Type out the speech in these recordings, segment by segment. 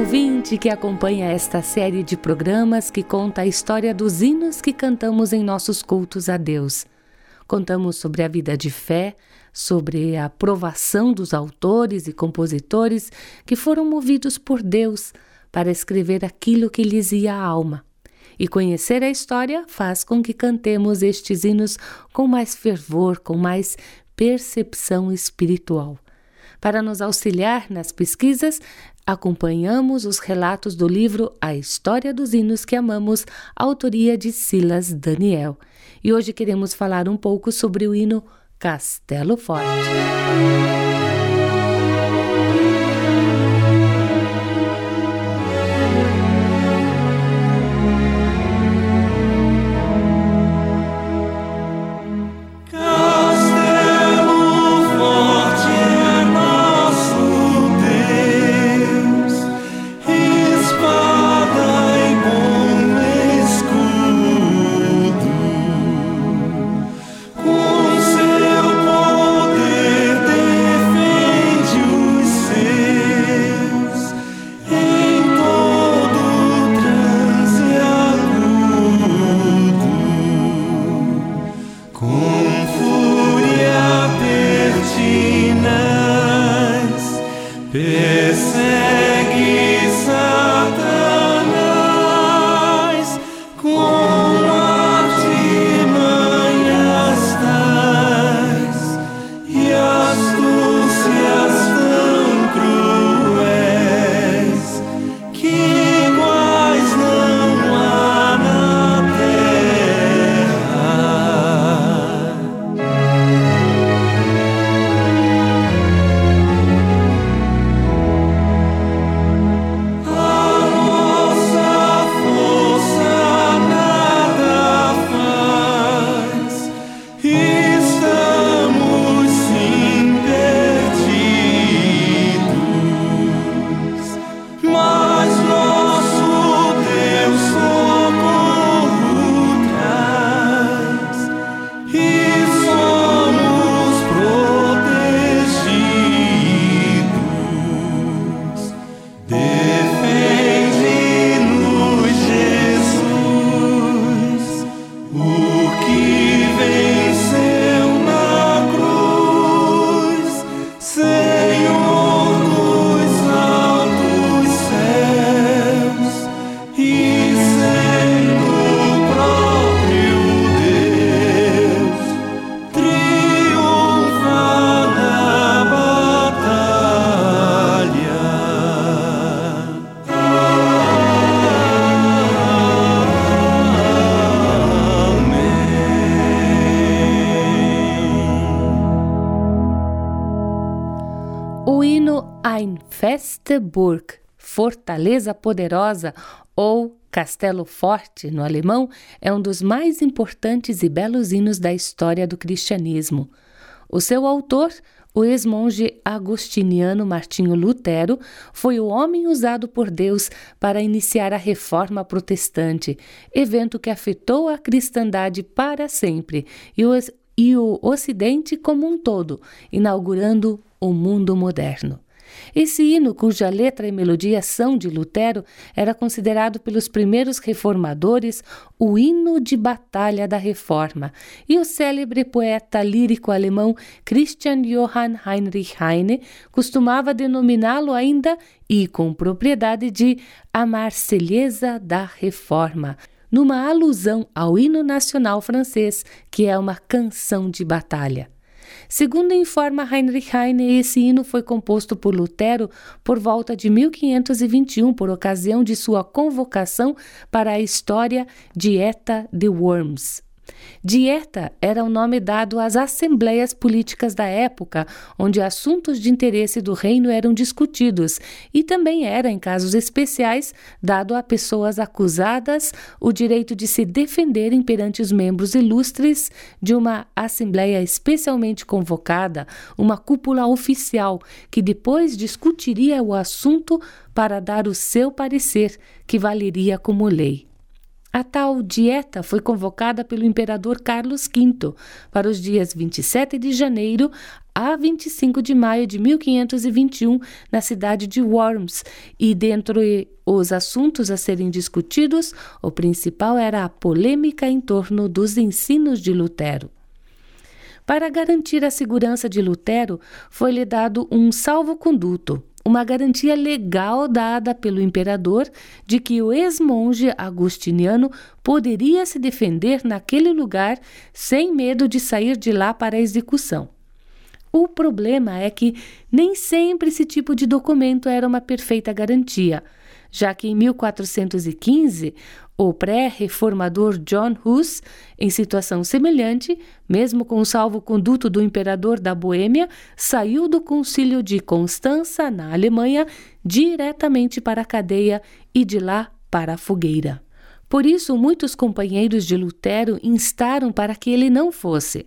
Ouvinte que acompanha esta série de programas que conta a história dos hinos que cantamos em nossos cultos a Deus. Contamos sobre a vida de fé, sobre a aprovação dos autores e compositores que foram movidos por Deus para escrever aquilo que lhes ia à alma. E conhecer a história faz com que cantemos estes hinos com mais fervor, com mais percepção espiritual. Para nos auxiliar nas pesquisas, acompanhamos os relatos do livro A História dos Hinos que Amamos, autoria de Silas Daniel. E hoje queremos falar um pouco sobre o hino Castelo Forte. Ein feste Burg, Fortaleza Poderosa ou Castelo Forte, no alemão, é um dos mais importantes e belos hinos da história do cristianismo. O seu autor, o ex-monge agostiniano Martinho Lutero, foi o homem usado por Deus para iniciar a reforma protestante, evento que afetou a cristandade para sempre e o, e o Ocidente como um todo, inaugurando o mundo moderno. Esse hino, cuja letra e melodia são de Lutero, era considerado pelos primeiros reformadores o hino de batalha da reforma, e o célebre poeta lírico alemão Christian Johann Heinrich Heine costumava denominá-lo ainda, e com propriedade, de a Marselhesa da Reforma numa alusão ao hino nacional francês, que é uma canção de batalha. Segundo informa Heinrich Heine, esse hino foi composto por Lutero por volta de 1521, por ocasião de sua convocação para a história de Eta de Worms. Dieta era o nome dado às assembleias políticas da época, onde assuntos de interesse do reino eram discutidos, e também era, em casos especiais, dado a pessoas acusadas o direito de se defenderem perante os membros ilustres de uma assembleia especialmente convocada, uma cúpula oficial, que depois discutiria o assunto para dar o seu parecer, que valeria como lei. A tal dieta foi convocada pelo imperador Carlos V para os dias 27 de janeiro a 25 de maio de 1521 na cidade de Worms, e dentre os assuntos a serem discutidos, o principal era a polêmica em torno dos ensinos de Lutero. Para garantir a segurança de Lutero, foi-lhe dado um salvo-conduto, uma garantia legal dada pelo imperador de que o ex-monge agustiniano poderia se defender naquele lugar sem medo de sair de lá para a execução. O problema é que nem sempre esse tipo de documento era uma perfeita garantia, já que em 1415 o pré-reformador John Hus, em situação semelhante, mesmo com o salvo-conduto do imperador da Boêmia, saiu do concílio de Constança, na Alemanha, diretamente para a cadeia e de lá para a fogueira. Por isso, muitos companheiros de Lutero instaram para que ele não fosse.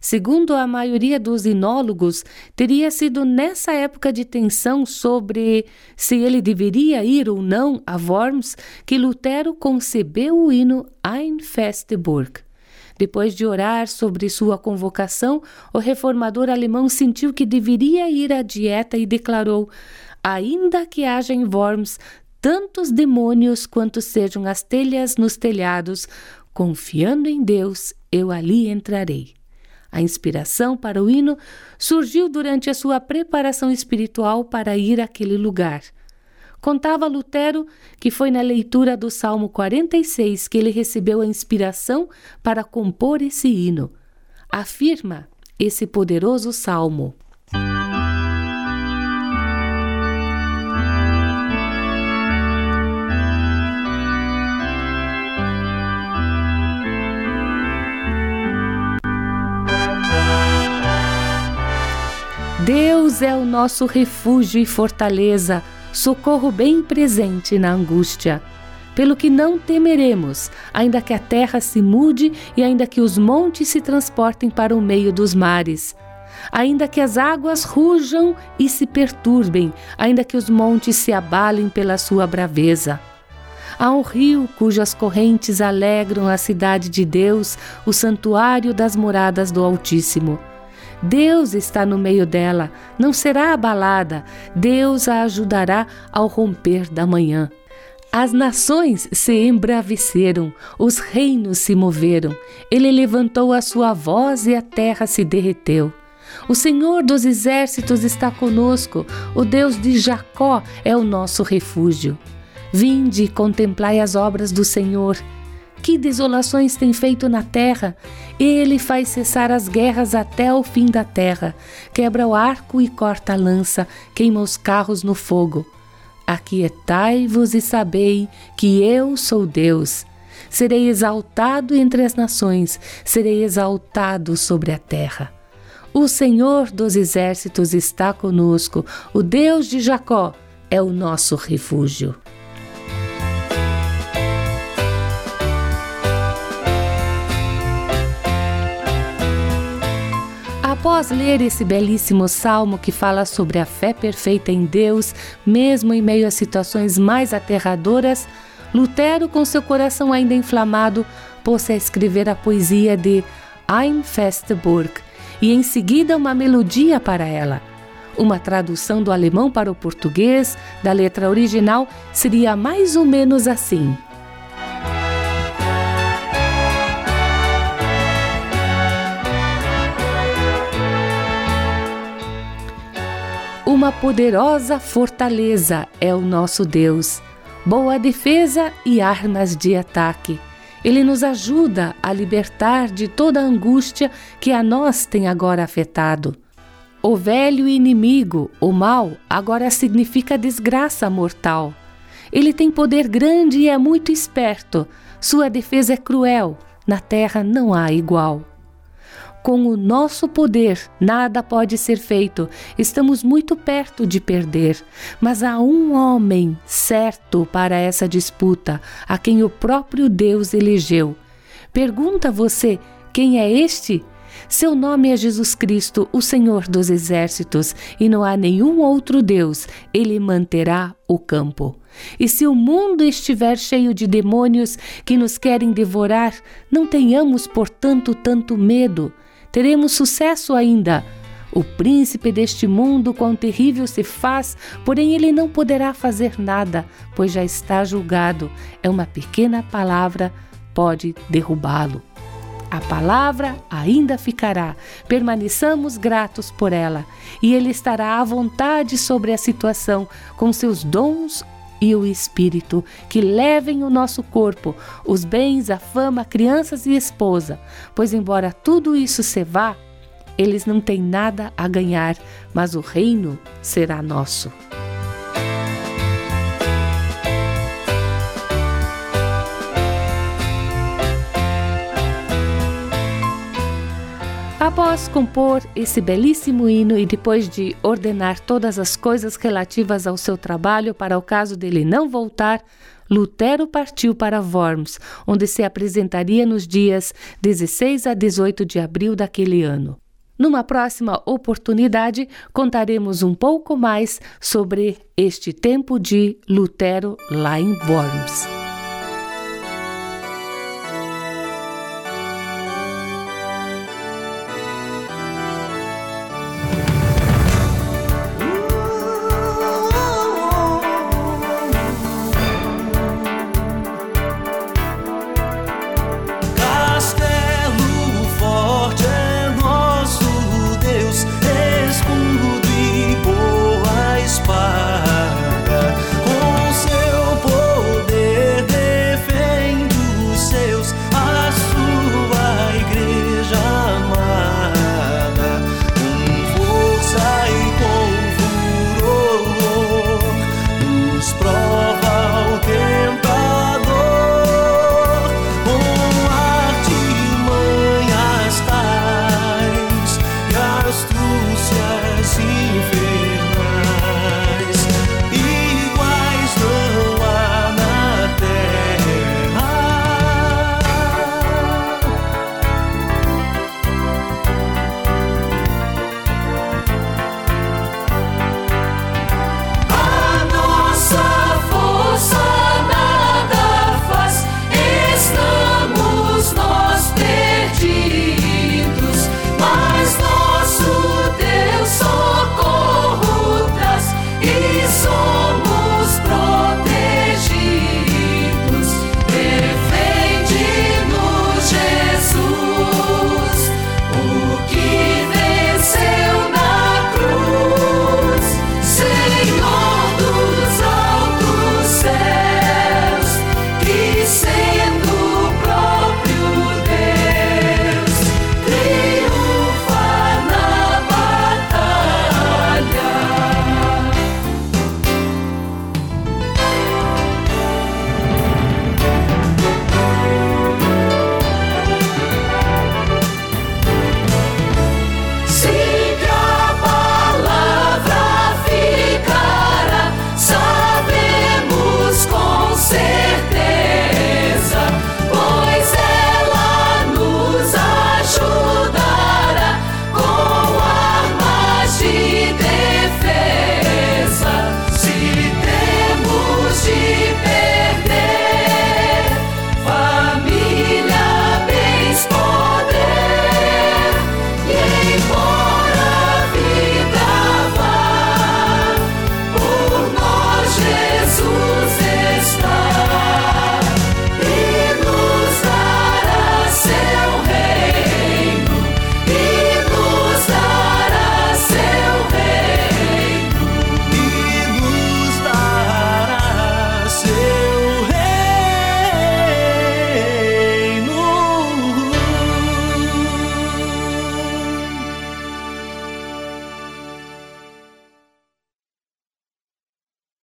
Segundo a maioria dos inólogos, teria sido nessa época de tensão sobre se ele deveria ir ou não a Worms que Lutero concebeu o hino Ein feste Burg. Depois de orar sobre sua convocação, o reformador alemão sentiu que deveria ir à dieta e declarou: Ainda que haja em Worms tantos demônios quanto sejam as telhas nos telhados, confiando em Deus, eu ali entrarei. A inspiração para o hino surgiu durante a sua preparação espiritual para ir àquele lugar. Contava Lutero que foi na leitura do Salmo 46 que ele recebeu a inspiração para compor esse hino. Afirma esse poderoso salmo. Deus é o nosso refúgio e fortaleza, socorro bem presente na angústia. Pelo que não temeremos, ainda que a terra se mude e ainda que os montes se transportem para o meio dos mares. Ainda que as águas rujam e se perturbem, ainda que os montes se abalem pela sua braveza. Há um rio cujas correntes alegram a cidade de Deus, o santuário das moradas do Altíssimo. Deus está no meio dela, não será abalada. Deus a ajudará ao romper da manhã. As nações se embraveceram, os reinos se moveram. Ele levantou a sua voz e a terra se derreteu. O Senhor dos exércitos está conosco, o Deus de Jacó é o nosso refúgio. Vinde e contemplai as obras do Senhor que desolações tem feito na terra? Ele faz cessar as guerras até o fim da terra, quebra o arco e corta a lança, queima os carros no fogo. Aquietai-vos e sabei que eu sou Deus. Serei exaltado entre as nações, serei exaltado sobre a terra. O Senhor dos exércitos está conosco, o Deus de Jacó é o nosso refúgio. Após ler esse belíssimo salmo que fala sobre a fé perfeita em Deus, mesmo em meio a situações mais aterradoras, Lutero, com seu coração ainda inflamado, pôs a escrever a poesia de Ein feste Burg e em seguida uma melodia para ela. Uma tradução do alemão para o português da letra original seria mais ou menos assim. Uma poderosa fortaleza é o nosso Deus, boa defesa e armas de ataque. Ele nos ajuda a libertar de toda a angústia que a nós tem agora afetado. O velho inimigo, o mal, agora significa desgraça mortal. Ele tem poder grande e é muito esperto. Sua defesa é cruel, na terra não há igual. Com o nosso poder, nada pode ser feito. Estamos muito perto de perder. Mas há um homem certo para essa disputa, a quem o próprio Deus elegeu. Pergunta você: quem é este? Seu nome é Jesus Cristo, o Senhor dos Exércitos, e não há nenhum outro Deus. Ele manterá o campo. E se o mundo estiver cheio de demônios que nos querem devorar, não tenhamos, portanto, tanto medo teremos sucesso ainda. O príncipe deste mundo, quão terrível se faz, porém ele não poderá fazer nada, pois já está julgado. É uma pequena palavra, pode derrubá-lo. A palavra ainda ficará, permaneçamos gratos por ela, e ele estará à vontade sobre a situação, com seus dons e o Espírito, que levem o nosso corpo, os bens, a fama, crianças e esposa, pois, embora tudo isso se vá, eles não têm nada a ganhar, mas o reino será nosso. Após compor esse belíssimo hino e depois de ordenar todas as coisas relativas ao seu trabalho para o caso dele não voltar, Lutero partiu para Worms, onde se apresentaria nos dias 16 a 18 de abril daquele ano. Numa próxima oportunidade, contaremos um pouco mais sobre este tempo de Lutero lá em Worms.